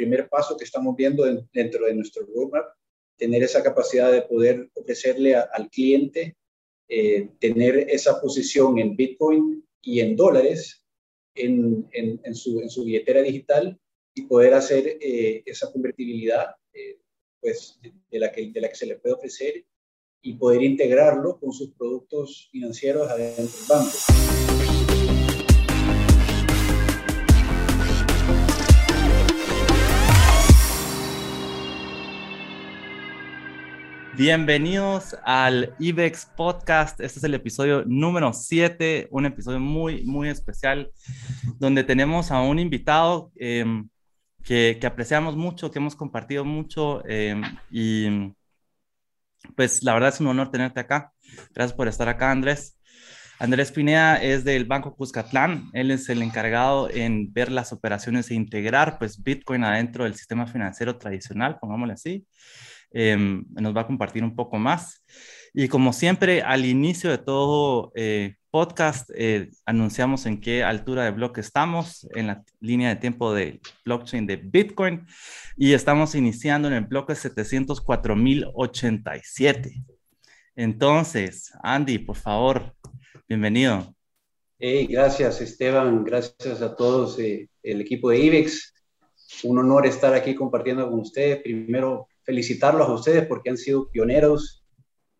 primer paso que estamos viendo dentro de nuestro roadmap, tener esa capacidad de poder ofrecerle al cliente, eh, tener esa posición en Bitcoin y en dólares en, en, su, en su, billetera digital y poder hacer eh, esa convertibilidad eh, pues, de, la que, de la que se le puede ofrecer y poder integrarlo con sus productos financieros adentro del banco. Bienvenidos al IBEX Podcast. Este es el episodio número 7, un episodio muy, muy especial, donde tenemos a un invitado em, que, apreciamos mucho, que hemos compartido mucho em, y pues la verdad es un honor tenerte acá. Gracias por estar acá, Andrés. Andrés Pineda es del Banco Cuscatlán. Él es el encargado en ver las operaciones e integrar pues Bitcoin adentro del sistema financiero tradicional, pongámosle así. Em, nos va a compartir un poco más. Y como siempre, al inicio de todo eh, podcast, eh, anunciamos en qué altura de bloque estamos en la línea de tiempo de blockchain de Bitcoin y estamos iniciando en el bloque 704.087. Entonces, Andy, por favor, bienvenido. Hey, gracias, Esteban. Gracias a todos eh, el equipo de IBEX. Un honor estar aquí compartiendo con ustedes. Primero, felicitarlos a ustedes porque han sido pioneros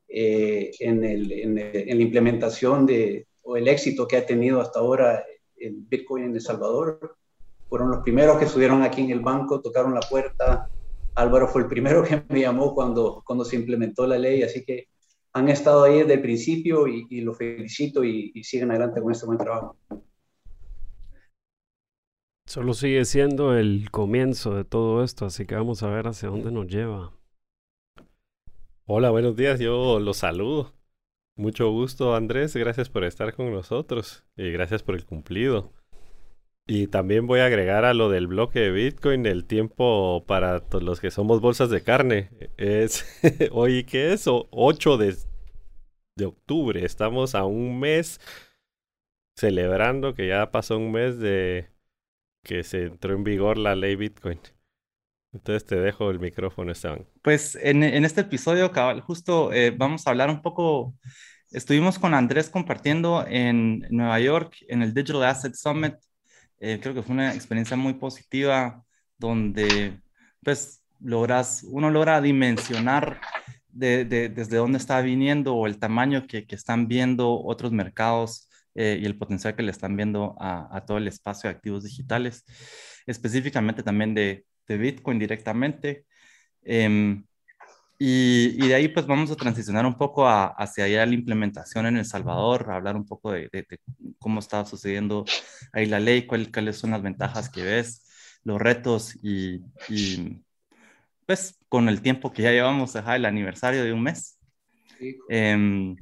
eh, en, en, la implementación de, o el éxito que ha tenido hasta ahora el Bitcoin en El Salvador. Fueron los primeros que estuvieron aquí en el banco, tocaron la puerta. Álvaro fue el primero que me llamó cuando, cuando se implementó la ley, así que han estado ahí desde el principio y, y los felicito y, y adelante con este buen trabajo. Solo sigue siendo el comienzo de todo esto, así que vamos a ver hacia dónde nos lleva. Hola, buenos días, yo los saludo. Mucho gusto, Andrés, gracias por estar con nosotros y gracias por el cumplido. Y también voy a agregar a lo del bloque de Bitcoin el tiempo para todos los que somos bolsas de carne. Es hoy, ¿qué es? 8 de, de octubre. Estamos a un mes celebrando que ya pasó un mes de que se entró en vigor la ley Bitcoin. Entonces te dejo el micrófono, Esteban. Pues en, en este episodio, cabal, justo eh, vamos a hablar un poco. Estuvimos con Andrés compartiendo en Nueva York en el Digital Asset Summit. Eh, creo que fue una experiencia muy positiva donde pues logras, uno logra dimensionar de, de, desde dónde está viniendo o el tamaño que, que están viendo otros mercados eh, y el potencial que le están viendo a, todo el espacio de activos digitales, específicamente también de, Bitcoin directamente. Em, y, de ahí pues vamos a transicionar un poco hacia allá la implementación en El Salvador, a hablar un poco de, cómo está sucediendo ahí la ley, cuáles son las ventajas que ves, los retos y, pues con el tiempo que ya llevamos, el aniversario de un mes. Em,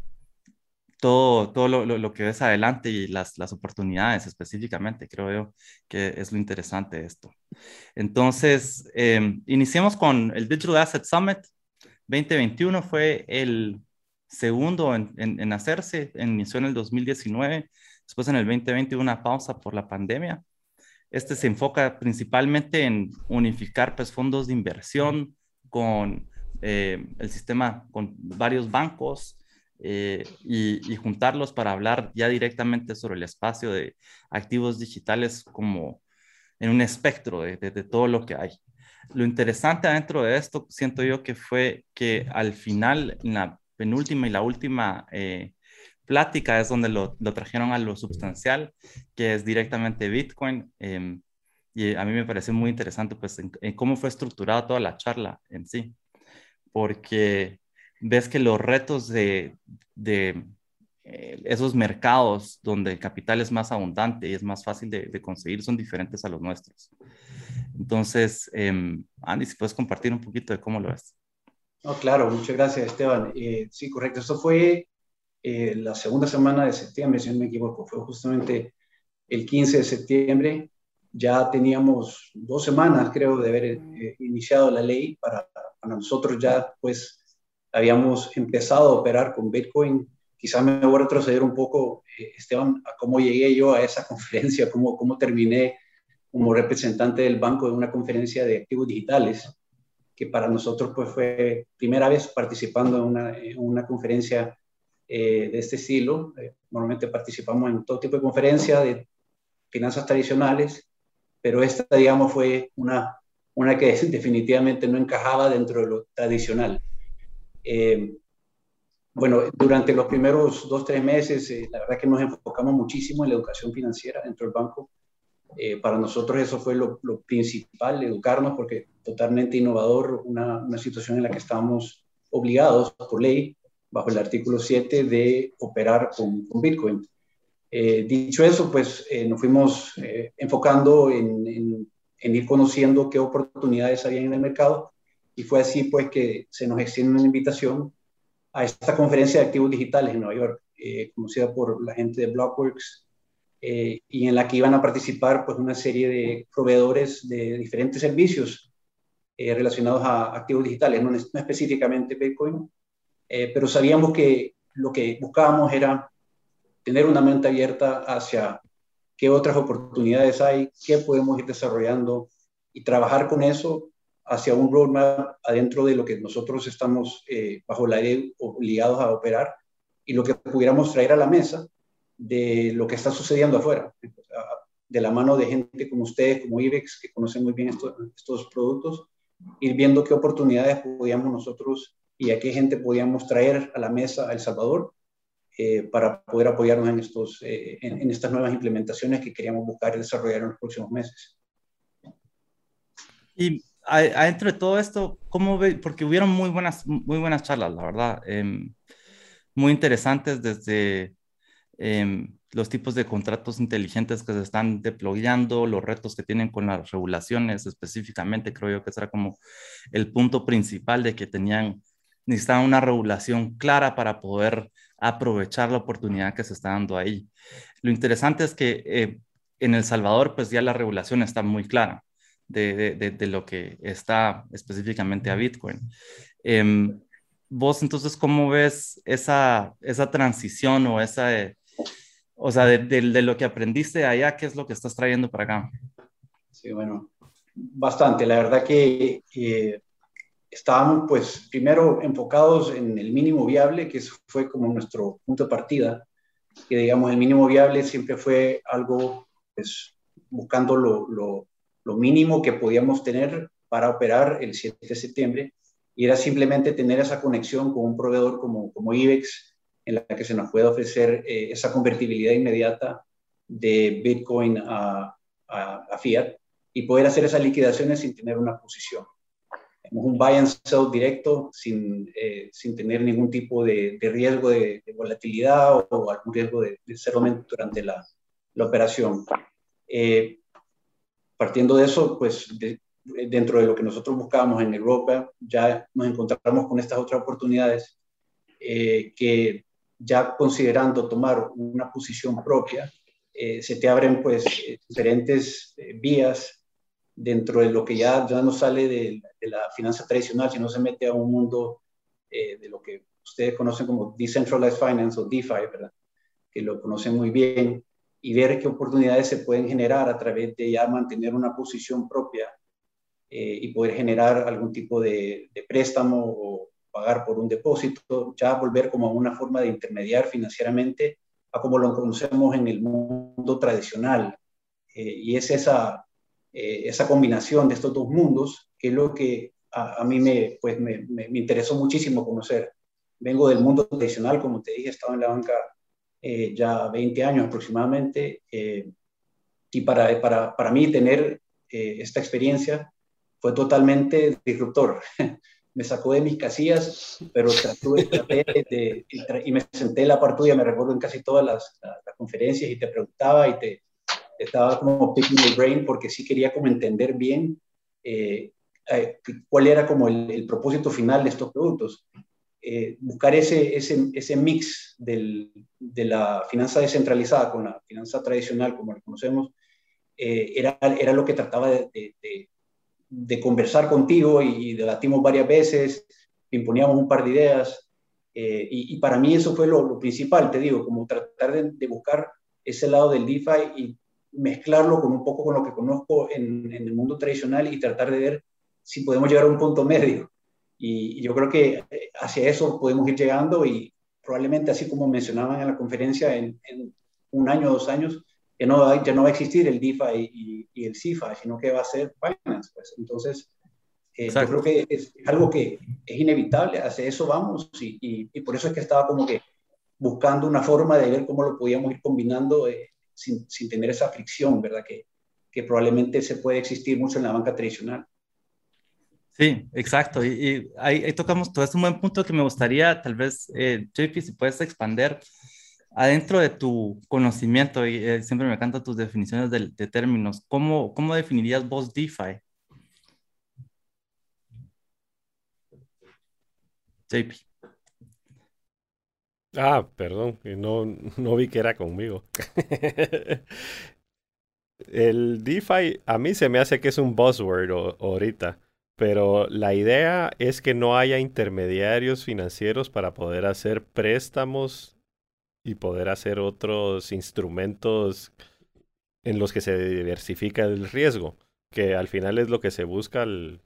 todo, todo lo, lo, que ves adelante y las, las oportunidades específicamente, creo yo que es lo interesante de esto. Entonces, eh, con el Digital Asset Summit 2021, fue el segundo en, en, hacerse, inició en el 2019, después en el 2020 una pausa por la pandemia. Este se enfoca principalmente en unificar pues, fondos de inversión con eh, el sistema, con varios bancos, eh, y, juntarlos para hablar ya directamente sobre el espacio de activos digitales como en un espectro de, de, todo lo que hay. Lo interesante dentro de esto, siento yo que fue que al final, en la penúltima y la última eh, plática, es donde lo, lo, trajeron a lo sustancial, que es directamente Bitcoin. Em, y a mí me pareció muy interesante pues en, en cómo fue estructurada toda la charla en sí, porque ves que los retos de, de eh, esos mercados donde el capital es más abundante y es más fácil de, conseguir son diferentes a los nuestros. Entonces, eh, Andy, si puedes compartir un poquito de cómo lo ves. No, claro, muchas gracias, Esteban. Eh, sí, correcto. Esto fue eh, la segunda semana de septiembre, si no me equivoco. Fue justamente el 15 de septiembre. Ya teníamos dos semanas, creo, de haber iniciado la ley para, para nosotros ya, pues, habíamos empezado a operar con Bitcoin. Quizá me voy a retroceder un poco, eh, Esteban, a cómo llegué yo a esa conferencia, cómo, cómo terminé como representante del banco en una conferencia de activos digitales, que para nosotros pues fue primera vez participando en una, en una conferencia eh, de este estilo. Eh, normalmente participamos en todo tipo de conferencias de finanzas tradicionales, pero esta, digamos, fue una, una que definitivamente no encajaba dentro de lo tradicional. Eh, bueno, durante los primeros dos, tres meses, la verdad que nos enfocamos muchísimo en la educación financiera dentro del banco. para nosotros eso fue lo, lo, principal, educarnos, porque totalmente innovador, una, una situación en la que estábamos obligados por ley bajo el artículo 7 de operar con, con Bitcoin. Eh, dicho eso, pues eh, nos fuimos eh, enfocando en, en, ir conociendo qué oportunidades había en el mercado y fue así pues que se nos extiende una invitación a esta conferencia de activos digitales en Nueva York, conocida por la gente de Blockworks, y en la que iban a participar pues una serie de proveedores de diferentes servicios relacionados a activos digitales, no, no específicamente Bitcoin, eh, pero sabíamos que lo que buscábamos era tener una mente abierta hacia qué otras oportunidades hay, qué podemos ir desarrollando y trabajar con eso hacia un roadmap adentro de lo que nosotros estamos eh, bajo la ley obligados a operar y lo que pudiéramos traer a la mesa de lo que está sucediendo afuera, de la mano de gente como ustedes, como IBEX, que conocen muy bien estos, estos productos, ir viendo qué oportunidades podíamos nosotros y a qué gente podíamos traer a la mesa a El Salvador eh, para poder apoyarnos en, estos, eh, en, estas nuevas implementaciones que queríamos buscar y desarrollar en los próximos meses. Y adentro de todo esto, ¿cómo ve? Porque hubieron muy buenas, muy buenas charlas, la verdad, em, muy interesantes desde em, los tipos de contratos inteligentes que se están deployando, los retos que tienen con las regulaciones específicamente, creo yo que será como el punto principal de que tenían necesitaban una regulación clara para poder aprovechar la oportunidad que se está dando ahí. Lo interesante es que eh, en El Salvador, pues ya la regulación está muy clara de, de, lo que está específicamente a Bitcoin. Em, vos entonces, ¿cómo ves esa, esa transición o esa, eh, o sea, de, lo que aprendiste allá, qué es lo que estás trayendo para acá? Sí, bueno, bastante. La verdad que eh, estábamos pues primero enfocados en el mínimo viable, que fue como nuestro punto de partida, que digamos el mínimo viable siempre fue algo pues buscando lo, lo, lo mínimo que podíamos tener para operar el 7 de septiembre y era simplemente tener esa conexión con un proveedor como, como IBEX en la que se nos pueda ofrecer eh, esa convertibilidad inmediata de Bitcoin a, a, a Fiat y poder hacer esas liquidaciones sin tener una posición un buy and sell directo sin, eh, sin tener ningún tipo de, de riesgo de, volatilidad o, algún riesgo de, de durante la, la operación. Eh, partiendo de eso, pues dentro de lo que nosotros buscábamos en Europa, ya nos encontramos con estas otras oportunidades eh, que ya considerando tomar una posición propia, se te abren pues diferentes vías dentro de lo que ya, ya no sale de, la finanza tradicional, sino se mete a un mundo eh, de lo que ustedes conocen como Decentralized Finance o DeFi, ¿verdad? que lo conocen muy bien, y ver qué oportunidades se pueden generar a través de ya mantener una posición propia eh, y poder generar algún tipo de, préstamo o pagar por un depósito, ya volver como una forma de intermediar financieramente a como lo conocemos en el mundo tradicional. Eh, y es esa, eh, esa combinación de estos dos mundos, que es lo que a, mí me, pues me, me, interesó muchísimo conocer. Vengo del mundo tradicional, como te dije, he estado en la banca eh, ya 20 años aproximadamente, eh, y para, para, para, mí tener esta experiencia fue totalmente disruptor. me sacó de mis casillas, pero traté, de, y me senté en la par me recuerdo en casi todas las, las conferencias y te preguntaba y te, estaba como picking the brain porque sí quería como entender bien eh, eh, cuál era como el, propósito final de estos productos. Eh, buscar ese, ese, ese mix de la finanza descentralizada con la finanza tradicional, como la conocemos, era, era lo que trataba de, conversar contigo y, debatimos varias veces, imponíamos un par de ideas, y, y, para mí eso fue lo, principal, te digo, como tratar de, buscar ese lado del DeFi y mezclarlo con un poco con lo que conozco en, el mundo tradicional y tratar de ver si podemos llegar a un punto medio. Y, yo creo que eh, hacia eso podemos ir llegando y probablemente, así como mencionaban en la conferencia, en, un año o dos años, ya no, va, ya no va a existir el DeFi y, y el CeFi, sino que va a ser Binance. Pues. Entonces, eh, yo creo que es algo que es inevitable, hacia eso vamos y, y, por eso es que estaba como que buscando una forma de ver cómo lo podíamos ir combinando eh, sin, sin, tener esa fricción, ¿verdad? Que, que, probablemente se puede existir mucho en la banca tradicional. Sí, exacto. Y, ahí, tocamos todo. Es un buen punto que me gustaría, tal vez, eh, JP, si puedes expander adentro de tu conocimiento, y eh, siempre me encantan tus definiciones de, términos, ¿cómo, ¿cómo definirías vos DeFi? JP. Ah, perdón, no, no vi que era conmigo. El DeFi a mí se me hace que es un buzzword ahorita, pero la idea es que no haya intermediarios financieros para poder hacer préstamos y poder hacer otros instrumentos en los que se diversifica el riesgo, que al final es lo que se busca al,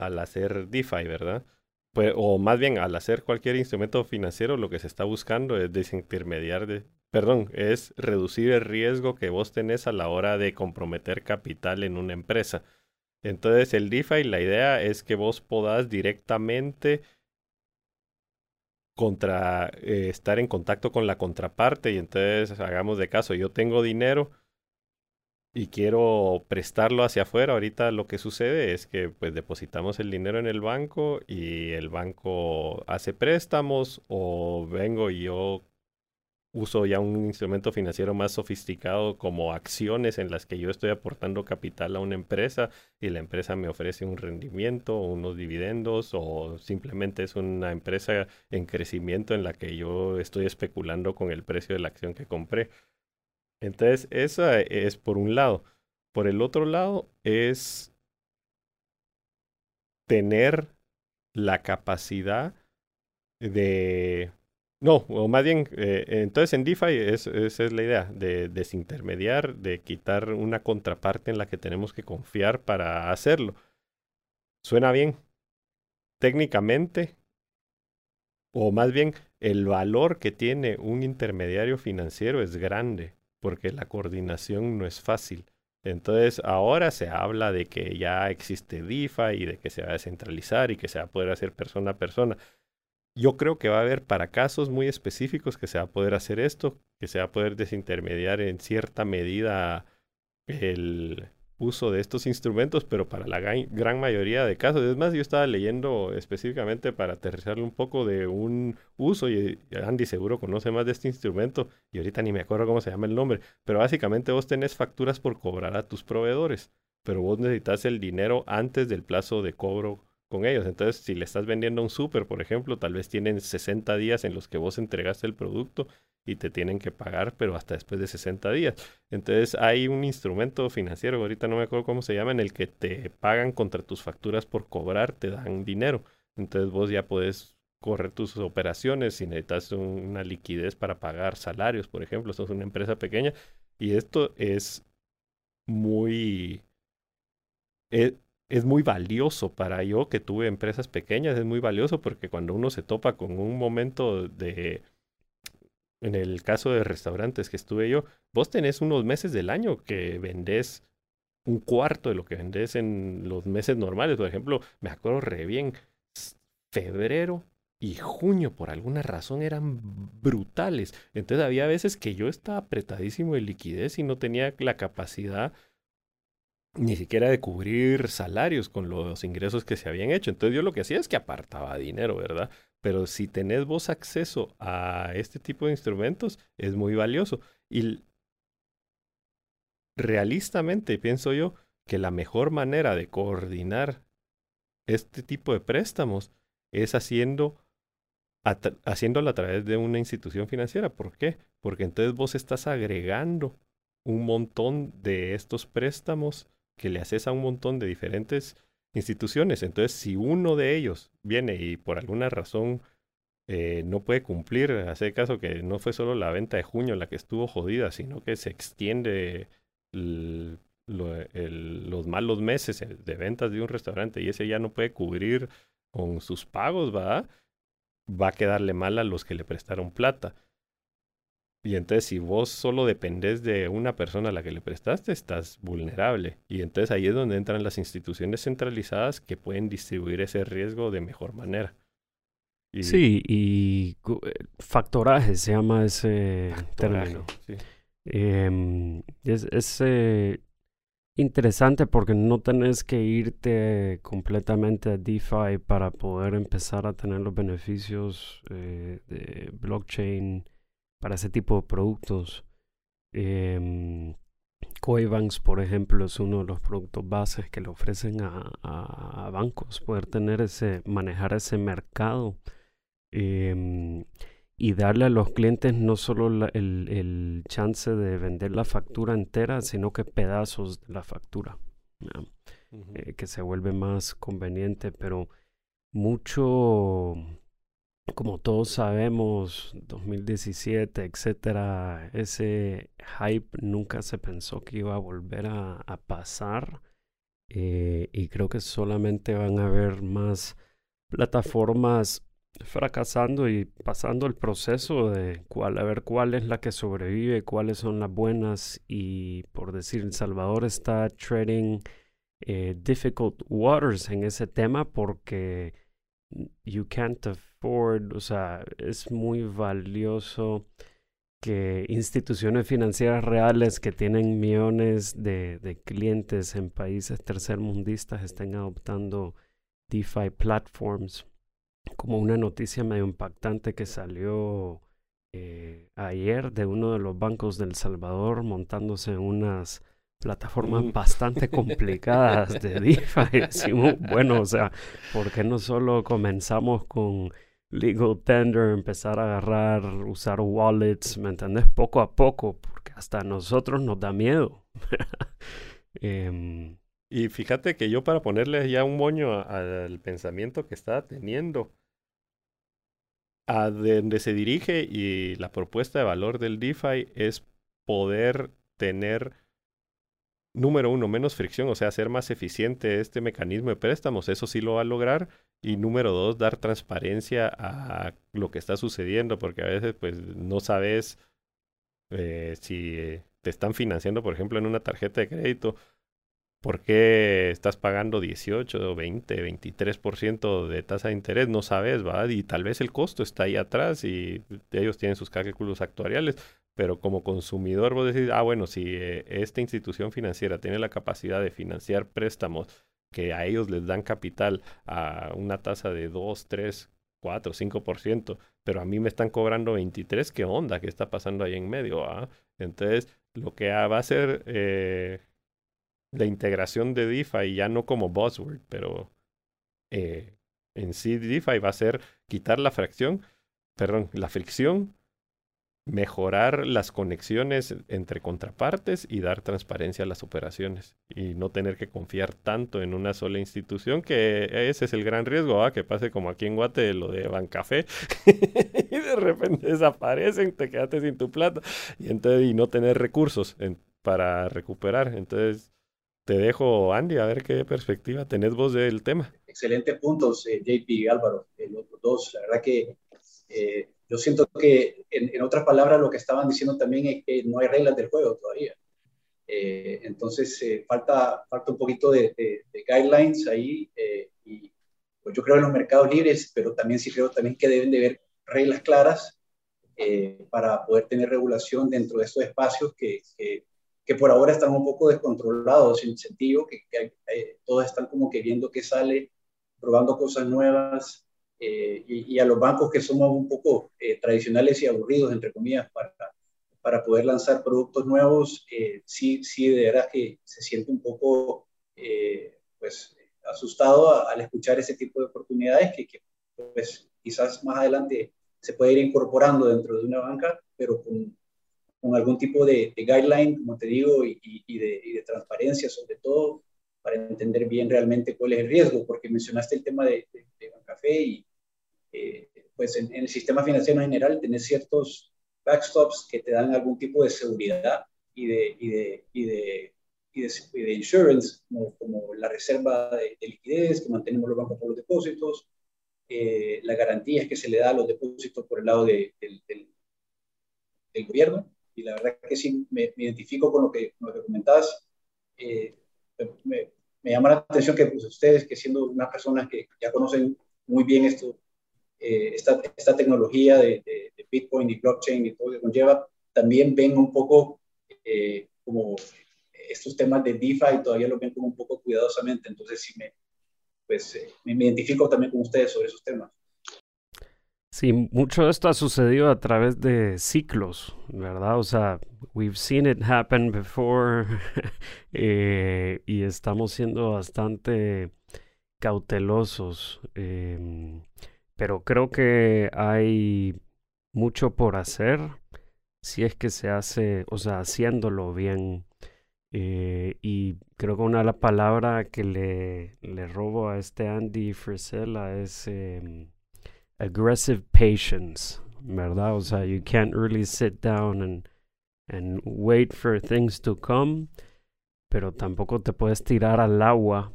al hacer DeFi, ¿verdad? Pues, o más bien al hacer cualquier instrumento financiero, lo que se está buscando es desintermediar, de, perdón, es reducir el riesgo que vos tenés a la hora de comprometer capital en una empresa. Entonces el DeFi, la idea es que vos podás directamente contra, eh, estar en contacto con la contraparte y entonces hagamos de caso, yo tengo dinero y quiero prestarlo hacia afuera, ahorita lo que sucede es que pues depositamos el dinero en el banco y el banco hace préstamos o vengo y yo uso ya un instrumento financiero más sofisticado como acciones en las que yo estoy aportando capital a una empresa y la empresa me ofrece un rendimiento, unos dividendos o simplemente es una empresa en crecimiento en la que yo estoy especulando con el precio de la acción que compré. Entonces, esa es por un lado. Por el otro lado, es tener la capacidad de... No, o más bien, eh, entonces en DeFi esa es la idea, de desintermediar, de quitar una contraparte en la que tenemos que confiar para hacerlo. Suena bien. Técnicamente, o más bien, el valor que tiene un intermediario financiero es grande porque la coordinación no es fácil. Entonces ahora se habla de que ya existe DeFi y de que se va a descentralizar y que se va a poder hacer persona a persona. Yo creo que va a haber para casos muy específicos que se va a poder hacer esto, que se va a poder desintermediar en cierta medida el, uso de estos instrumentos, pero para la gran, mayoría de casos. Es más, yo estaba leyendo específicamente para aterrizarle un poco de un uso, y Andy seguro conoce más de este instrumento, y ahorita ni me acuerdo cómo se llama el nombre, pero básicamente vos tenés facturas por cobrar a tus proveedores, pero vos necesitas el dinero antes del plazo de cobro con ellos. Entonces, si le estás vendiendo un súper, por ejemplo, tal vez tienen 60 días en los que vos entregaste el producto y te tienen que pagar, pero hasta después de 60 días. Entonces hay un instrumento financiero, ahorita no me acuerdo cómo se llama, en el que te pagan contra tus facturas por cobrar, te dan dinero. Entonces vos ya puedes correr tus operaciones si necesitas una liquidez para pagar salarios, por ejemplo, sos una empresa pequeña y esto es muy... Es, es muy valioso para yo que tuve empresas pequeñas, es muy valioso porque cuando uno se topa con un momento de en el caso de restaurantes que estuve yo, vos tenés unos meses del año que vendés un cuarto de lo que vendés en los meses normales. Por ejemplo, me acuerdo re bien, febrero y junio por alguna razón eran brutales. Entonces había veces que yo estaba apretadísimo de liquidez y no tenía la capacidad ni siquiera de cubrir salarios con los ingresos que se habían hecho. Entonces yo lo que hacía es que apartaba dinero, ¿verdad? Pero si tenés vos acceso a este tipo de instrumentos, es muy valioso. Y realistamente pienso yo que la mejor manera de coordinar este tipo de préstamos es haciendo haciéndolo a través de una institución financiera. ¿Por qué? Porque entonces vos estás agregando un montón de estos préstamos que le haces a un montón de diferentes instituciones. Entonces, si uno de ellos viene y por alguna razón eh, no puede cumplir, hace caso que no fue solo la venta de junio la que estuvo jodida, sino que se extiende los malos meses de ventas de un restaurante y ese ya no puede cubrir con sus pagos, ¿va? Va a quedarle mal a los que le prestaron plata. Y entonces si vos solo dependés de una persona a la que le prestaste, estás vulnerable. Y entonces ahí es donde entran las instituciones centralizadas que pueden distribuir ese riesgo de mejor manera. Sí, y eh, factoraje se llama ese término. Em, es, eh, interesante porque no tenés que irte completamente a DeFi para poder empezar a tener los beneficios eh, de blockchain para ese tipo de productos. Eh, Coibanks, por ejemplo, es uno de los productos bases que le ofrecen a, a bancos, poder tener ese, manejar ese mercado Em, y darle a los clientes no solo el, el, chance de vender la factura entera, sino que pedazos de la factura, eh, que se vuelve más conveniente, pero mucho, como todos sabemos, 2017, etcétera, ese hype nunca se pensó que iba a volver a, pasar. Eh, y creo que solamente van a haber más plataformas fracasando y pasando el proceso de cuál, a ver cuál es la que sobrevive, cuáles son las buenas y por decir El Salvador está trading eh, difficult waters en ese tema porque you can't o sea, es muy valioso que instituciones financieras reales que tienen millones de, de clientes en países tercermundistas estén adoptando DeFi platforms como una noticia medio impactante que salió eh, ayer de uno de los bancos del Salvador montándose en unas plataformas mm. bastante complicadas de DeFi. bueno, o sea, ¿por qué no solo comenzamos con legal tender, empezar a agarrar, usar wallets, ¿me entendés? Poco a poco, porque hasta a nosotros nos da miedo. Em, y fíjate que yo para ponerle ya un moño al pensamiento que estaba teniendo, a donde se dirige y la propuesta de valor del DeFi es poder tener, número uno, menos fricción, o sea, hacer más eficiente este mecanismo de préstamos, eso sí lo va a lograr. Y número dos, dar transparencia a lo que está sucediendo, porque a veces pues no sabes eh, si te están financiando, por ejemplo, en una tarjeta de crédito ¿Por qué estás pagando 18, 20, 23% de tasa de interés? No sabes, ¿va? Y tal vez el costo está ahí atrás y ellos tienen sus cálculos actuariales, pero como consumidor vos decís, ah, bueno, si eh, esta institución financiera tiene la capacidad de financiar préstamos que a ellos les dan capital a una tasa de 2, 3, 4, 5%, pero a mí me están cobrando 23, ¿qué onda? ¿Qué está pasando ahí en medio? Ah? Entonces, lo que va a hacer... Eh, la integración de DeFi ya no como buzzword, pero eh, en sí DeFi va a ser quitar la fracción, perdón, la fricción, mejorar las conexiones entre contrapartes y dar transparencia a las operaciones y no tener que confiar tanto en una sola institución que ese es el gran riesgo, que pase como aquí en Guate lo de Bancafé y de repente desaparecen, te quedaste sin tu plata y entonces y no tener recursos para recuperar. Entonces te dejo, Andy, a ver qué perspectiva tenés vos del tema. Excelentes puntos, eh, JP y Álvaro, los dos. La verdad que eh, yo siento que, en, otras palabras, lo que estaban diciendo también es que no hay reglas del juego todavía. Eh, entonces, falta, falta un poquito de, guidelines ahí. y pues yo creo en los mercados libres, pero también sí creo también que deben de haber reglas claras para poder tener regulación dentro de estos espacios que, que que por ahora están un poco descontrolados en el sentido que, eh, todos están como que viendo qué sale, probando cosas nuevas, eh, y, a los bancos que somos un poco eh, tradicionales y aburridos, entre comillas, para, para poder lanzar productos nuevos, sí, sí, de verdad que se siente un poco, pues, asustado al escuchar ese tipo de oportunidades que, que, pues, quizás más adelante se puede ir incorporando dentro de una banca, pero con con algún tipo de, guideline, como te digo, y, de, transparencia sobre todo, para entender bien realmente cuál es el riesgo, porque mencionaste el tema de, de, Café y eh, pues en, el sistema financiero en general tenés ciertos backstops que te dan algún tipo de seguridad y de, y de, y de, y de, insurance, como, la reserva de, liquidez que mantenemos los bancos por los depósitos, eh, las garantías que se le da a los depósitos por el lado del, del, gobierno. Y la verdad que sí, me, identifico con lo que, con lo que comentabas. Eh, me, me, llama la atención que pues, ustedes, que siendo unas personas que ya conocen muy bien esto, eh, esta, esta, tecnología de, de, Bitcoin y blockchain y todo lo que conlleva, también ven un poco eh, como estos temas de DeFi todavía lo ven como un poco cuidadosamente. Entonces, sí, me, pues, eh, me, identifico también con ustedes sobre esos temas. Sí, mucho de esto ha sucedido a través de ciclos, ¿verdad? O sea, we've seen it happen before y estamos siendo bastante cautelosos. Em, pero creo que hay mucho por hacer si es que se hace, o sea, haciéndolo bien. Eh, y creo que una de las palabras que le, le robo a este Andy Frisella es em, aggressive patience, ¿verdad? O sea, you can't really sit down and, and wait for things to come, pero tampoco te puedes tirar al agua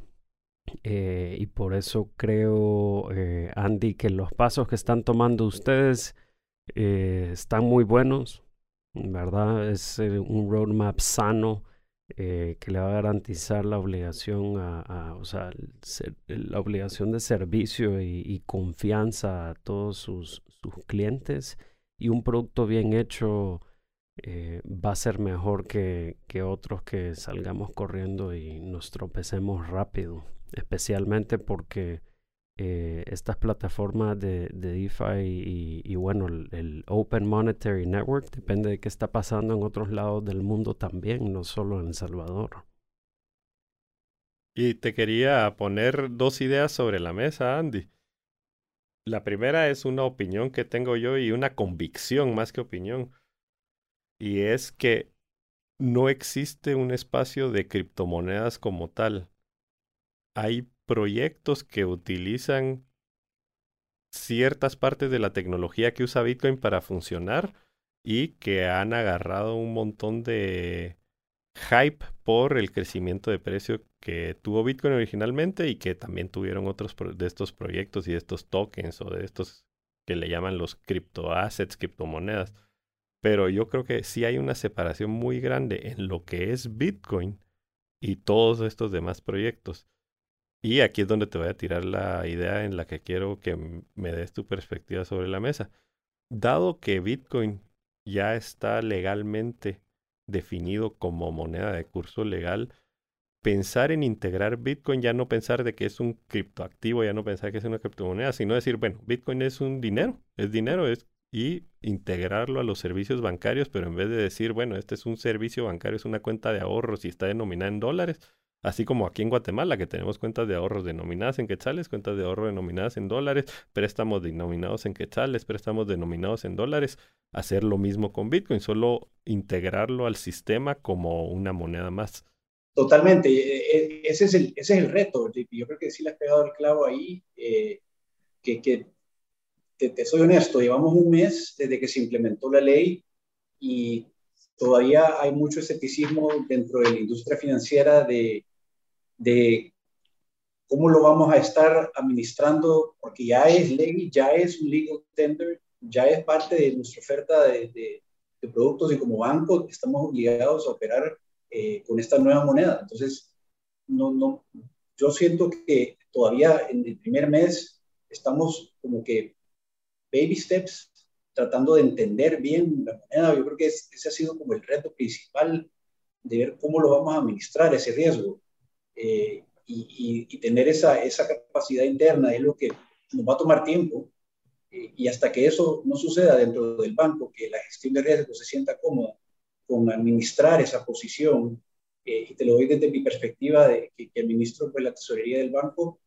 eh, y por eso creo, eh, Andy, que los pasos que están tomando ustedes eh, están muy buenos, ¿verdad? Es un roadmap sano que le va a garantizar la obligación a, o sea, la obligación de servicio y, confianza a todos sus, sus, clientes y un producto bien hecho va a ser mejor que, que otros que salgamos corriendo y nos tropecemos rápido especialmente porque eh, estas plataformas de, de DeFi y, bueno, el, Open Monetary Network depende de qué está pasando en otros lados del mundo también, no solo en El Salvador. Y te quería poner dos ideas sobre la mesa, Andy. La primera es una opinión que tengo yo y una convicción más que opinión. Y es que no existe un espacio de criptomonedas como tal hay proyectos que utilizan ciertas partes de la tecnología que usa Bitcoin para funcionar y que han agarrado un montón de hype por el crecimiento de precio que tuvo Bitcoin originalmente y que también tuvieron otros de estos proyectos y de estos tokens o de estos que le llaman los criptoassets, criptomonedas. Pero yo creo que sí hay una separación muy grande en lo que es Bitcoin y todos estos demás proyectos. Y aquí es donde te voy a tirar la idea en la que quiero que me des tu perspectiva sobre la mesa. Dado que Bitcoin ya está legalmente definido como moneda de curso legal, pensar en integrar Bitcoin, ya no pensar de que es un criptoactivo, ya no pensar que es una criptomoneda, sino decir, bueno, Bitcoin es un dinero, es dinero, es y integrarlo a los servicios bancarios, pero en vez de decir, bueno, este es un servicio bancario, es una cuenta de ahorros y está denominada en dólares, Así como aquí en Guatemala, que tenemos cuentas de ahorros denominadas en quetzales, cuentas de ahorro denominadas en dólares, préstamos denominados en quetzales, préstamos denominados en dólares, hacer lo mismo con Bitcoin, solo integrarlo al sistema como una moneda más. Totalmente, e, e, ese es el, ese es el reto. Yo creo que sí le has pegado el clavo ahí, eh, que, que te, soy honesto, llevamos un mes desde que se implementó la ley y todavía hay mucho escepticismo dentro de la industria financiera de de cómo lo vamos a estar administrando, porque ya es ley, ya es un legal tender, ya es parte de nuestra oferta de, productos y como banco estamos obligados a operar eh, con esta nueva moneda. Entonces, no, no, yo siento que todavía en el primer mes estamos como que baby steps tratando de entender bien la moneda. Yo creo que ese ha sido como el reto principal de ver cómo lo vamos a administrar ese riesgo. Eh, y, tener esa, esa capacidad interna es lo que nos va a tomar tiempo. Eh, y hasta que eso no suceda dentro del banco, que la gestión de riesgo se sienta cómoda con administrar esa posición, eh, y te lo doy desde mi perspectiva de que, que administro pues, la tesorería del banco,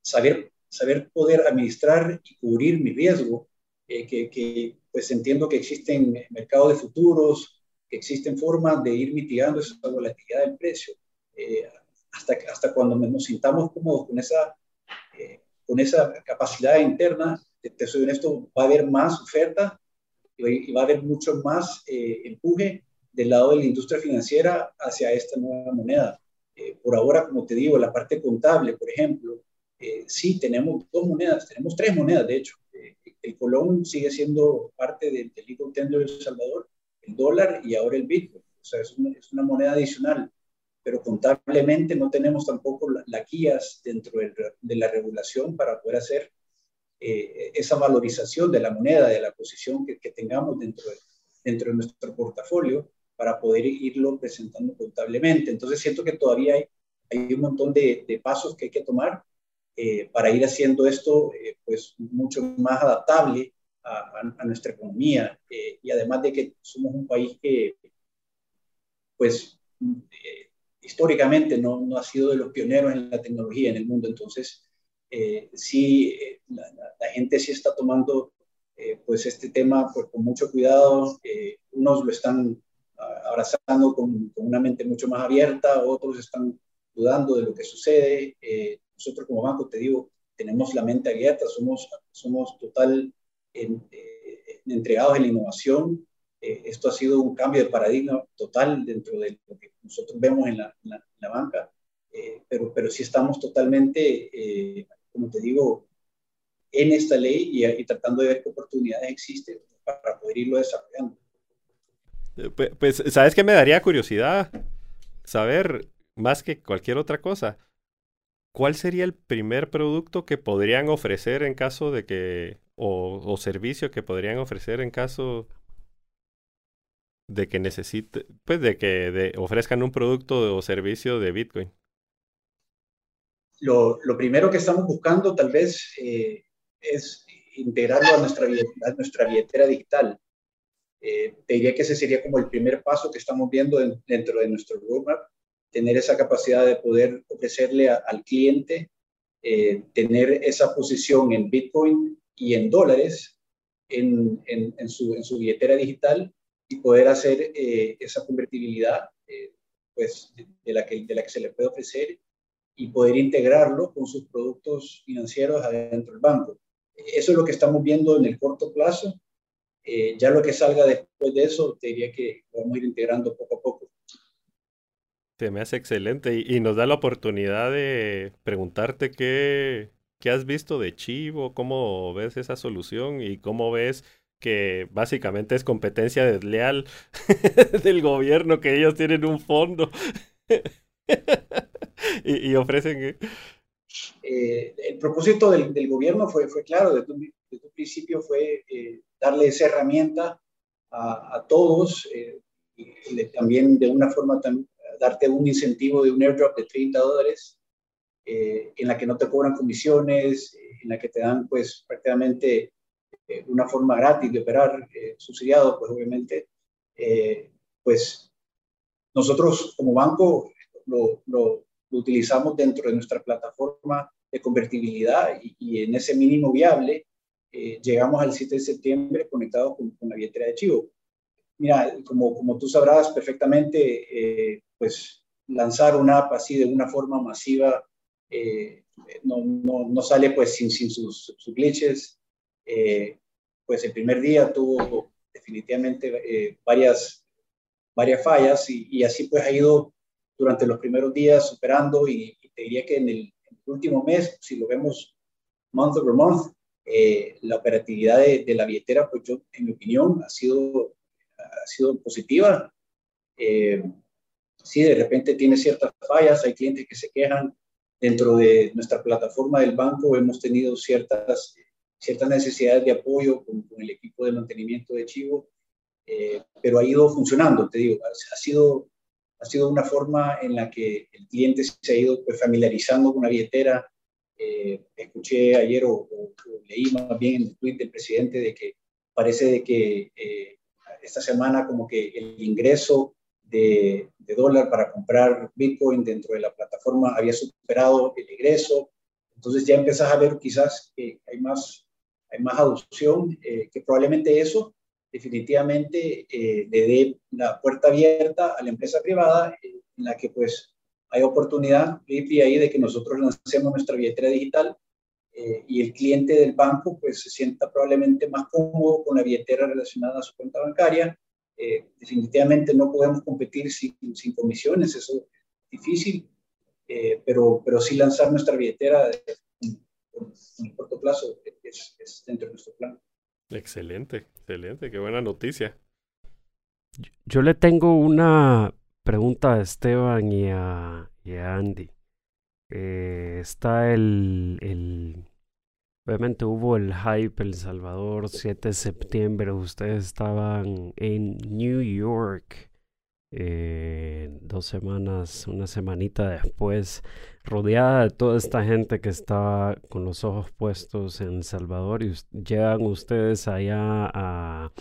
saber, saber poder administrar y cubrir mi riesgo, que, que, pues entiendo que existen mercados de futuros, que existen formas de ir mitigando esa volatilidad del precio. Eh, hasta, hasta cuando nos sintamos cómodos con esa, eh, con esa capacidad interna, te, soy honesto, va a haber más oferta y va a haber mucho más eh, empuje del lado de la industria financiera hacia esta nueva moneda. Eh, por ahora, como te digo, la parte contable, por ejemplo, eh, sí tenemos dos monedas, tenemos tres monedas, de hecho. el colón sigue siendo parte del, del legal tender de El Salvador, el dólar y ahora el Bitcoin. O sea, es una, moneda adicional pero contablemente no tenemos tampoco las guías dentro de, la regulación para poder hacer eh, esa valorización de la moneda, de la posición que, tengamos dentro de, dentro de nuestro portafolio para poder irlo presentando contablemente. Entonces siento que todavía hay, hay un montón de, pasos que hay que tomar eh, para ir haciendo esto eh, pues mucho más adaptable a, a nuestra economía y además de que somos un país que pues históricamente no, no, ha sido de los pioneros en la tecnología en el mundo, entonces eh, sí, eh, la, gente sí está tomando eh, pues este tema pues, con mucho cuidado, unos lo están abrazando con, con, una mente mucho más abierta, otros están dudando de lo que sucede, nosotros como banco, te digo, tenemos la mente abierta, somos, somos total entregados en la innovación, eh, esto ha sido un cambio de paradigma total dentro de lo que nosotros vemos en la, la, banca, eh, pero, pero sí estamos totalmente, eh, como te digo, en esta ley y, tratando de ver qué oportunidades existen para poder irlo desarrollando. Pues, pues, ¿sabes qué me daría curiosidad? Saber, más que cualquier otra cosa, ¿cuál sería el primer producto que podrían ofrecer en caso de que, o, o servicio que podrían ofrecer en caso de que necesite, pues de que ofrezcan un producto o servicio de Bitcoin? Lo, lo primero que estamos buscando tal vez eh, es integrarlo a nuestra, a nuestra billetera digital. Eh, te diría que ese sería como el primer paso que estamos viendo dentro de nuestro roadmap, tener esa capacidad de poder ofrecerle al cliente, eh, tener esa posición en Bitcoin y en dólares en, en, en, su, en su billetera digital y poder hacer eh, esa convertibilidad eh, pues, de, la que, de la que se le puede ofrecer y poder integrarlo con sus productos financieros adentro del banco. Eso es lo que estamos viendo en el corto plazo. Eh, ya lo que salga después de eso, te diría que vamos a ir integrando poco a poco. Se me hace excelente y, y nos da la oportunidad de preguntarte qué, qué has visto de Chivo, cómo ves esa solución y cómo ves que básicamente es competencia desleal del gobierno, que ellos tienen un fondo y, ofrecen... Eh, el propósito del, gobierno fue, fue claro, desde un, principio fue eh, darle esa herramienta a, todos eh, y también de una forma darte un incentivo de un airdrop de 30 dólares en la que no te cobran comisiones, en la que te dan pues prácticamente eh, una forma gratis de operar eh, subsidiado, pues obviamente, eh, pues nosotros como banco lo, lo, utilizamos dentro de nuestra plataforma de convertibilidad y, en ese mínimo viable llegamos al 7 de septiembre conectado con, la billetera de Chivo. Mira, como, como tú sabrás perfectamente, pues lanzar una app así de una forma masiva no, no, no, sale pues sin, sin sus, sus glitches, eh, pues el primer día tuvo definitivamente eh, varias, varias fallas y, así pues ha ido durante los primeros días superando y, te diría que en el, último mes, si lo vemos month over month, eh, la operatividad de, la billetera, pues yo, en mi opinión, ha sido, ha sido positiva. sí, de repente tiene ciertas fallas, hay clientes que se quejan. Dentro de nuestra plataforma del banco hemos tenido ciertas ciertas necesidades de apoyo con, el equipo de mantenimiento de Chivo, eh, pero ha ido funcionando, te digo, ha, sido, ha sido una forma en la que el cliente se ha ido pues, familiarizando con la billetera. Eh, escuché ayer o, leí más bien en el tweet del presidente de que parece de que eh, esta semana como que el ingreso de, de, dólar para comprar Bitcoin dentro de la plataforma había superado el ingreso. Entonces ya empezás a ver quizás que hay más hay más adopción, eh, que probablemente eso definitivamente eh, le dé la puerta abierta a la empresa privada eh, en la que pues hay oportunidad, ahí de que nosotros lancemos nuestra billetera digital eh, y el cliente del banco pues se sienta probablemente más cómodo con la billetera relacionada a su cuenta bancaria. Eh, definitivamente no podemos competir sin, sin comisiones, eso es difícil, eh, pero, pero sí lanzar nuestra billetera en, en corto plazo es, es dentro de nuestro plan. Excelente, excelente, qué buena noticia. Yo le tengo una pregunta a Esteban y a, y a Andy. Eh, está el, el, Obviamente hubo el hype El Salvador, 7 de septiembre. Ustedes estaban en New York. Eh, dos semanas, una semanita después, rodeada de toda esta gente que estaba con los ojos puestos en El Salvador y llegan ustedes allá a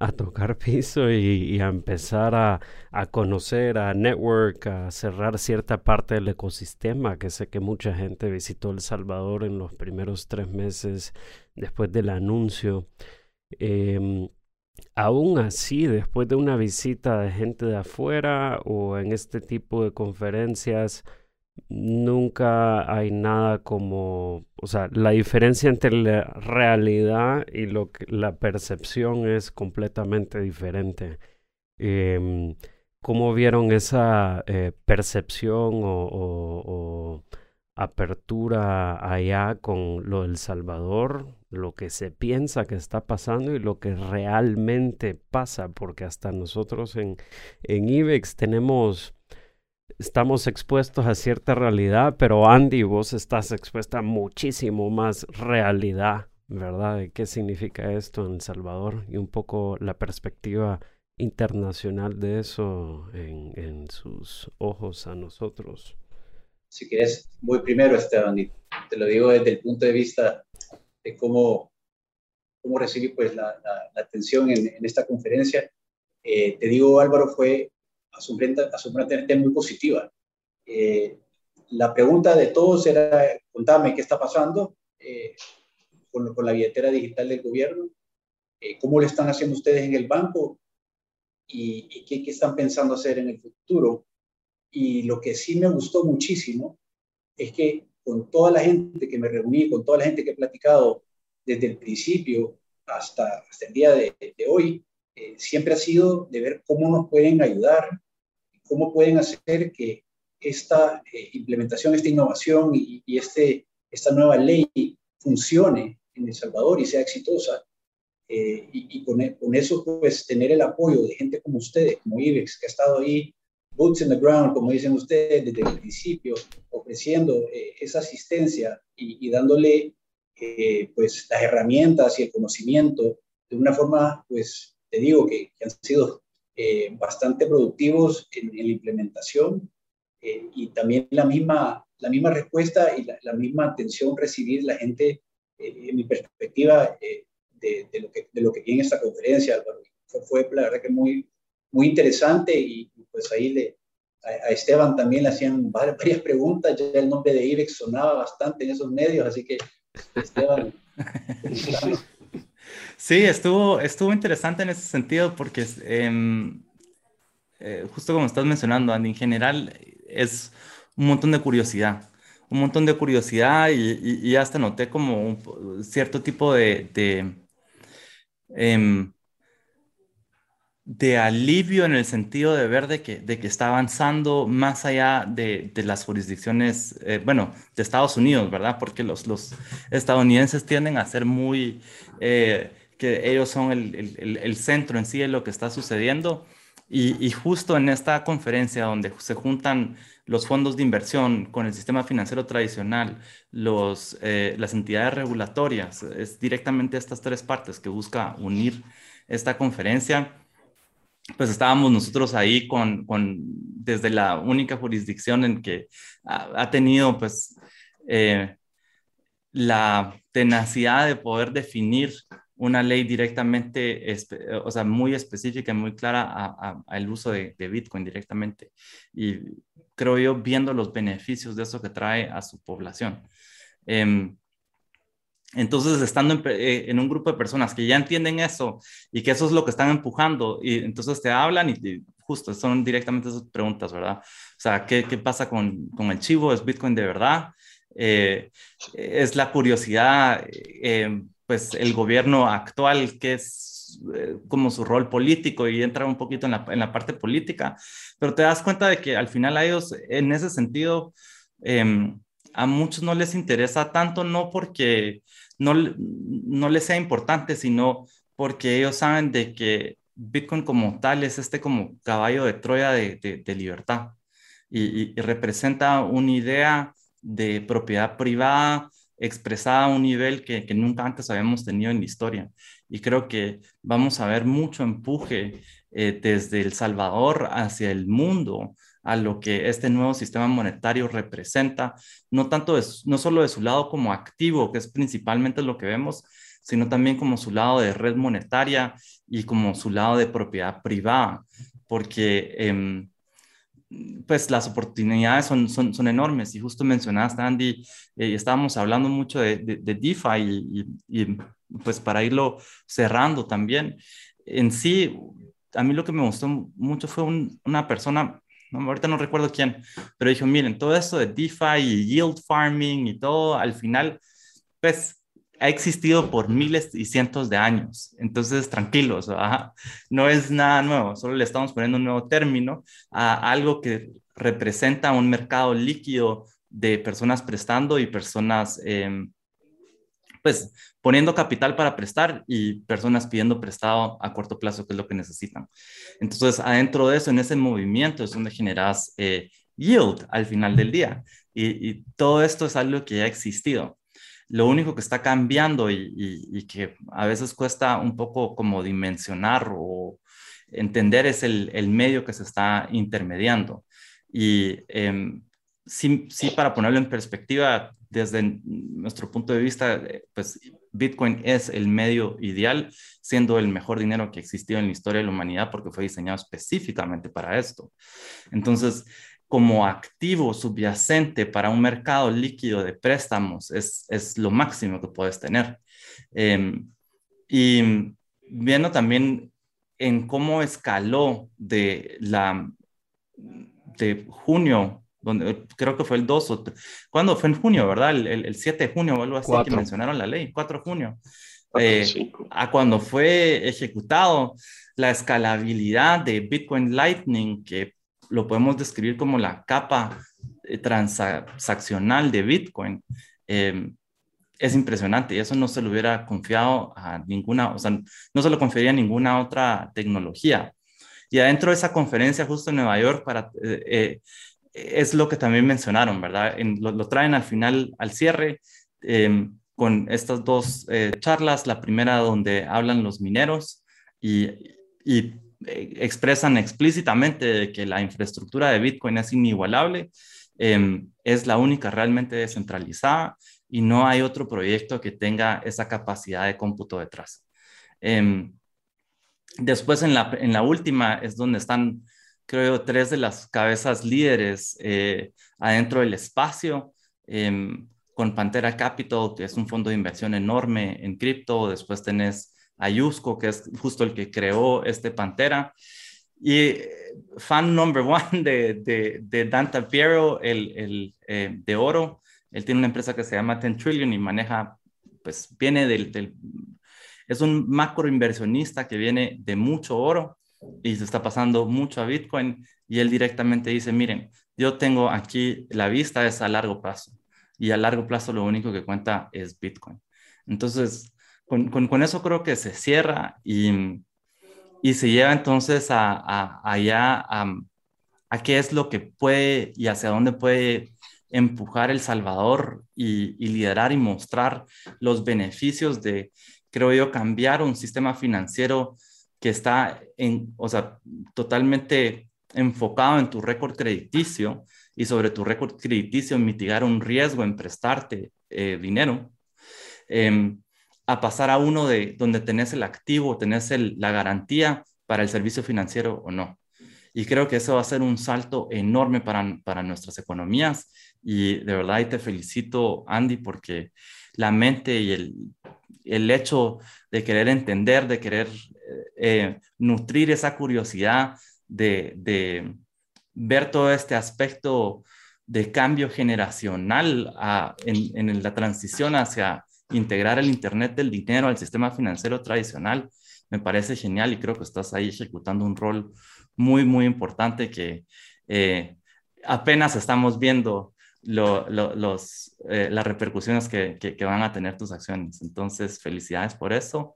a tocar piso y, a empezar a, a, conocer, a network, a cerrar cierta parte del ecosistema, que sé que mucha gente visitó El Salvador en los primeros tres meses después del anuncio. Eh, aún así, después de una visita de gente de afuera o en este tipo de conferencias, nunca hay nada como, o sea, la diferencia entre la realidad y lo que, la percepción es completamente diferente. Eh, ¿Cómo vieron esa eh, percepción o, o, apertura allá con lo del Salvador, lo que se piensa que está pasando y lo que realmente pasa? Porque hasta nosotros en, en IBEX tenemos estamos expuestos a cierta realidad, pero Andy, vos estás expuesta a muchísimo más realidad, ¿verdad? De qué significa esto en El Salvador y un poco la perspectiva internacional de eso en, en sus ojos a nosotros. Si quieres, voy primero, Esteban, y te lo digo desde el punto de vista de cómo, cómo recibí pues, la, la, atención en, en, esta conferencia. Eh, te digo, Álvaro, fue asombrante muy positiva. Eh, la pregunta de todos era, contame qué está pasando eh, con, con, la billetera digital del gobierno, eh, cómo le están haciendo ustedes en el banco y, y qué, qué, están pensando hacer en el futuro. Y lo que sí me gustó muchísimo es que con toda la gente que me reuní, con toda la gente que he platicado desde el principio hasta, hasta el día de, de hoy, eh, siempre ha sido de ver cómo nos pueden ayudar, cómo pueden hacer que esta eh, implementación, esta innovación y, y, este, esta nueva ley funcione en El Salvador y sea exitosa. Eh, y, y con, con, eso, pues, tener el apoyo de gente como ustedes, como IBEX, que ha estado ahí, boots in the ground, como dicen ustedes, desde el principio, ofreciendo esa asistencia y, y dándole, pues, las herramientas y el conocimiento de una forma, pues, te digo que, que han sido eh, bastante productivos en, en la implementación eh, y también la misma, la misma respuesta y la, la misma atención recibir la gente, eh, en mi perspectiva, de, de, lo que, de lo que tiene esta conferencia, Álvaro. Fue, fue, la verdad que muy, muy interesante y pues ahí le, a, a Esteban también le hacían varias preguntas, ya el nombre de IBEX sonaba bastante en esos medios, así que Esteban, Sí, estuvo, estuvo interesante en ese sentido porque eh, eh, justo como estás mencionando, Andy, en general es un montón de curiosidad, un montón de curiosidad y, hasta noté como un cierto tipo de, eh, de, alivio en el sentido de ver de que, de que está avanzando más allá de, de las jurisdicciones, eh, bueno, de Estados Unidos, ¿verdad? Porque los, los estadounidenses tienden a ser muy eh, que ellos son el, el, el, centro en sí de lo que está sucediendo. Y, y, justo en esta conferencia donde se juntan los fondos de inversión con el sistema financiero tradicional, los, eh, las entidades regulatorias, es directamente estas tres partes que busca unir esta conferencia. Pues estábamos nosotros ahí con, con desde la única jurisdicción en que ha, ha tenido pues eh, la tenacidad de poder definir una ley directamente, o sea, muy específica y muy clara al uso de, de, Bitcoin directamente. Y creo yo viendo los beneficios de eso que trae a su población. Eh, entonces, estando en, eh, en, un grupo de personas que ya entienden eso y que eso es lo que están empujando, y entonces te hablan y, y justo son directamente esas preguntas, ¿verdad? O sea, ¿qué, qué pasa con, con, el chivo? ¿Es Bitcoin de verdad? eh, es la curiosidad, eh, pues el gobierno actual, que es eh, como su rol político y entra un poquito en la, en la, parte política, pero te das cuenta de que al final a ellos, en ese sentido, em, a muchos no les interesa tanto, no porque no, no les sea importante, sino porque ellos saben de que Bitcoin como tal es este como caballo de Troya de, de, libertad. Y, y, representa una idea de propiedad privada expresada a un nivel que, que, nunca antes habíamos tenido en la historia. Y creo que vamos a ver mucho empuje eh, desde El Salvador hacia el mundo a lo que este nuevo sistema monetario representa, no tanto no solo de su lado como activo, que es principalmente lo que vemos, sino también como su lado de red monetaria y como su lado de propiedad privada, porque em, pues las oportunidades son, son, son, enormes. Y justo mencionaste, Andy, eh, estábamos hablando mucho de, de, DeFi y, pues para irlo cerrando también, en sí, a mí lo que me gustó mucho fue una persona, ahorita no recuerdo quién, pero dijo, miren, todo esto de DeFi y yield farming y todo, al final, pues ha existido por miles y cientos de años. Entonces, tranquilos, no es nada nuevo, solo le estamos poniendo un nuevo término a algo que representa un mercado líquido de personas prestando y personas, em, pues, poniendo capital para prestar y personas pidiendo prestado a corto plazo, que es lo que necesitan. Entonces, adentro de eso, en ese movimiento, es donde generas eh, yield al final del día. y todo esto es algo que ya ha existido. Lo único que está cambiando y, que a veces cuesta un poco como dimensionar o entender es el, medio que se está intermediando. Y em, sí, sí, para ponerlo en perspectiva, desde nuestro punto de vista, eh, pues Bitcoin es el medio ideal, siendo el mejor dinero que ha existido en la historia de la humanidad porque fue diseñado específicamente para esto. Entonces, como activo subyacente para un mercado líquido de préstamos es, es lo máximo que puedes tener. Em, y viendo también en cómo escaló de la de junio, donde creo que fue el 2 o ¿cuándo fue en junio, verdad? El, el, 7 de junio o algo así que mencionaron la ley, 4 de junio. Eh, a cuando fue ejecutado, la escalabilidad de Bitcoin Lightning, que lo podemos describir como la capa eh, transaccional de Bitcoin. Em, es impresionante y eso no se lo hubiera confiado a ninguna, o sea, no se lo confiaría a ninguna otra tecnología. Y adentro de esa conferencia justo en Nueva York, para, eh, eh, es lo que también mencionaron, ¿verdad? lo, traen al final, al cierre, em, con estas dos charlas, la primera donde hablan los mineros y, y eh, expresan explícitamente que la infraestructura de Bitcoin es inigualable, em, es la única realmente descentralizada y no hay otro proyecto que tenga esa capacidad de cómputo detrás. Em, después en la, en la última es donde están, creo, tres de las cabezas líderes eh, adentro del espacio, em, con Pantera Capital, que es un fondo de inversión enorme en cripto, después tenés Ayusco, que es justo el que creó este Pantera. Y eh, fan number one de, de, de Dante Piero, el, el eh, de oro, él tiene una empresa que se llama Ten Trillion y maneja, pues viene del, del, es un macro inversionista que viene de mucho oro y se está pasando mucho a Bitcoin y él directamente dice, miren, yo tengo aquí la vista es a largo plazo y a largo plazo lo único que cuenta es Bitcoin. Entonces, con, eso creo que se cierra y, y se lleva entonces a, a allá a, qué es lo que puede y hacia dónde puede empujar El Salvador y, liderar y mostrar los beneficios de, creo yo, cambiar un sistema financiero que está en, o sea, totalmente enfocado en tu récord crediticio y sobre tu récord crediticio mitigar un riesgo en prestarte eh, dinero. Eh, a pasar a uno de donde tenés el activo, tenés la garantía para el servicio financiero o no. Y creo que eso va a ser un salto enorme para, para nuestras economías. Y de verdad, te felicito, Andy, porque la mente y el, el hecho de querer entender, de querer eh, nutrir esa curiosidad, de, de, ver todo este aspecto de cambio generacional en, en la transición hacia integrar el Internet del dinero al sistema financiero tradicional. Me parece genial y creo que estás ahí ejecutando un rol muy, muy importante que eh, apenas estamos viendo los, eh, las repercusiones que, que, van a tener tus acciones. Entonces, felicidades por eso.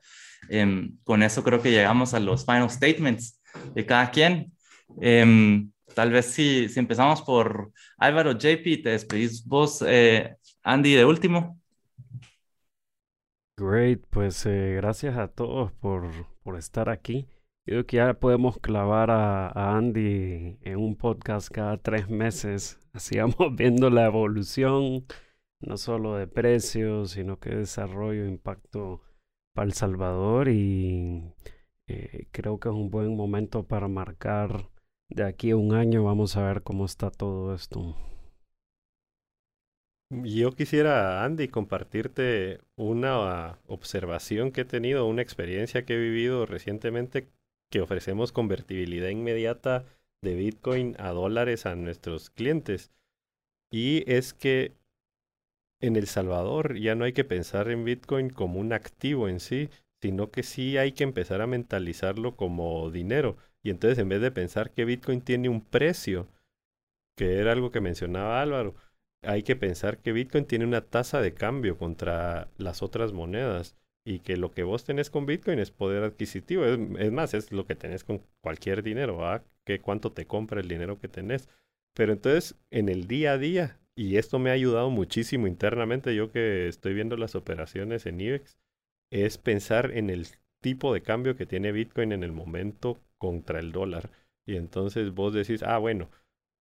Em, con eso creo que llegamos a los final statements de cada quien. Em, tal vez si, empezamos por Álvaro JP, te despedís vos, eh, Andy, de último. Great, pues eh, gracias a todos por, por estar aquí. Yo creo que ya podemos clavar a, Andy en un podcast cada tres meses. Así vamos viendo la evolución, no solo de precios, sino que desarrollo, impacto para El Salvador. Y eh, creo que es un buen momento para marcar de aquí a un año. Vamos a ver cómo está todo esto. Yo quisiera, Andy, compartirte una observación que he tenido, una experiencia que he vivido recientemente que ofrecemos convertibilidad inmediata de Bitcoin a dólares a nuestros clientes. Y es que en El Salvador ya no hay que pensar en Bitcoin como un activo en sí, sino que sí hay que empezar a mentalizarlo como dinero. Y entonces en vez de pensar que Bitcoin tiene un precio, que era algo que mencionaba Álvaro, hay que pensar que Bitcoin tiene una tasa de cambio contra las otras monedas y que lo que vos tenés con Bitcoin es poder adquisitivo. Es, más, es lo que tenés con cualquier dinero, ¿va? Que cuánto te compra el dinero que tenés. Pero entonces, en el día a día, y esto me ha ayudado muchísimo internamente, yo que estoy viendo las operaciones en IBEX, es pensar en el tipo de cambio que tiene Bitcoin en el momento contra el dólar. Y entonces vos decís, ah, bueno,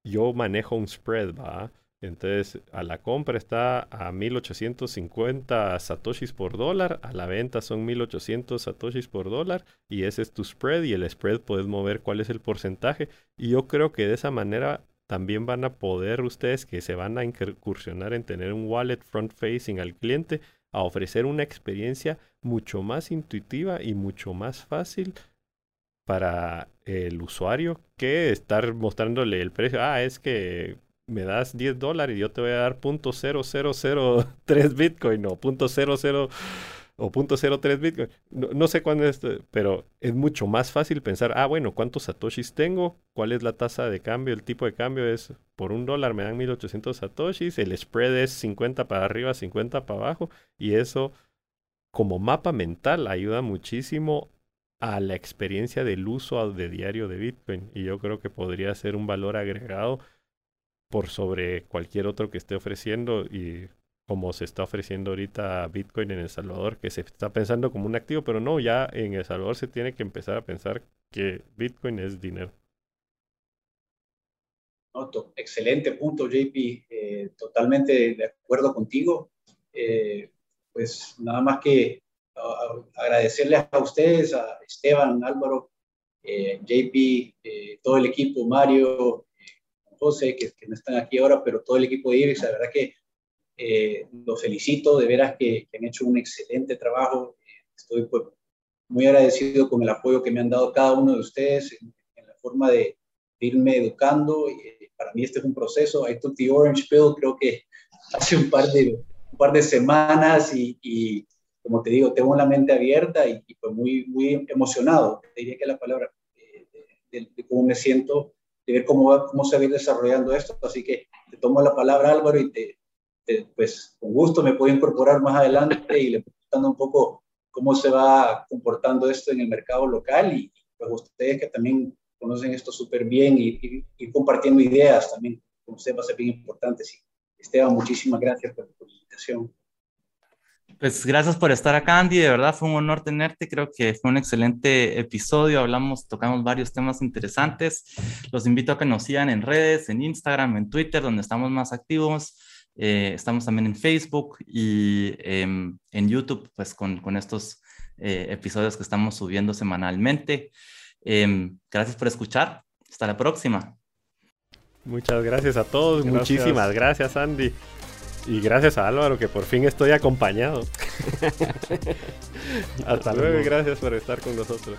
yo manejo un spread, ¿va? Entonces, a la compra está a 1850 satoshis por dólar, a la venta son 1800 satoshis por dólar y ese es tu spread y el spread puedes mover cuál es el porcentaje y yo creo que de esa manera también van a poder ustedes que se van a incursionar en tener un wallet front facing al cliente a ofrecer una experiencia mucho más intuitiva y mucho más fácil para el usuario que estar mostrándole el precio. Ah, es que me das 10 dólares y yo te voy a dar .0003 Bitcoin o .00 o .03 Bitcoin. No, sé cuándo es, pero es mucho más fácil pensar, ah, bueno, ¿cuántos satoshis tengo? ¿Cuál es la tasa de cambio? El tipo de cambio es por un dólar me dan 1800 satoshis, el spread es 50 para arriba, 50 para abajo y eso como mapa mental ayuda muchísimo a la experiencia del uso de diario de Bitcoin y yo creo que podría ser un valor agregado por sobre cualquier otro que esté ofreciendo y como se está ofreciendo ahorita Bitcoin en El Salvador, que se está pensando como un activo, pero no, ya en El Salvador se tiene que empezar a pensar que Bitcoin es dinero. excelente punto, JP. Eh, totalmente de acuerdo contigo. Eh, pues nada más que agradecerles a ustedes, a Esteban, Álvaro, eh, JP, todo el equipo, Mario, José, que, que, no están aquí ahora, pero todo el equipo de IBEX, la verdad que eh, los felicito, de veras que, han hecho un excelente trabajo. Estoy pues, muy agradecido con el apoyo que me han dado cada uno de ustedes en, la forma de, irme educando. Eh, para mí este es un proceso. I took the Orange Pill, creo que hace un par de, un par de semanas y, como te digo, tengo la mente abierta y, pues muy, muy emocionado, te diría que la palabra, eh, de, de, cómo me siento de ver cómo, cómo se va a ir desarrollando esto. Así que te tomo la palabra, Álvaro, y te, pues con gusto me puedo incorporar más adelante y le preguntando un poco cómo se va comportando esto en el mercado local y pues ustedes que también conocen esto súper bien y, y, compartiendo ideas también con ustedes va a ser bien importante. Sí. Esteban, muchísimas gracias por tu invitación. Pues gracias por estar acá, Andy. De verdad fue un honor tenerte. Creo que fue un excelente episodio. Hablamos, tocamos varios temas interesantes. Los invito a que nos sigan en redes, en Instagram, en Twitter, donde estamos más activos. Eh, estamos también en Facebook y em, en YouTube, pues con, con estos eh, episodios que estamos subiendo semanalmente. Em, gracias por escuchar. Hasta la próxima. Muchas gracias a todos. Muchísimas gracias, Andy. Y gracias a Álvaro, que por fin estoy acompañado. Hasta luego y gracias por estar con nosotros.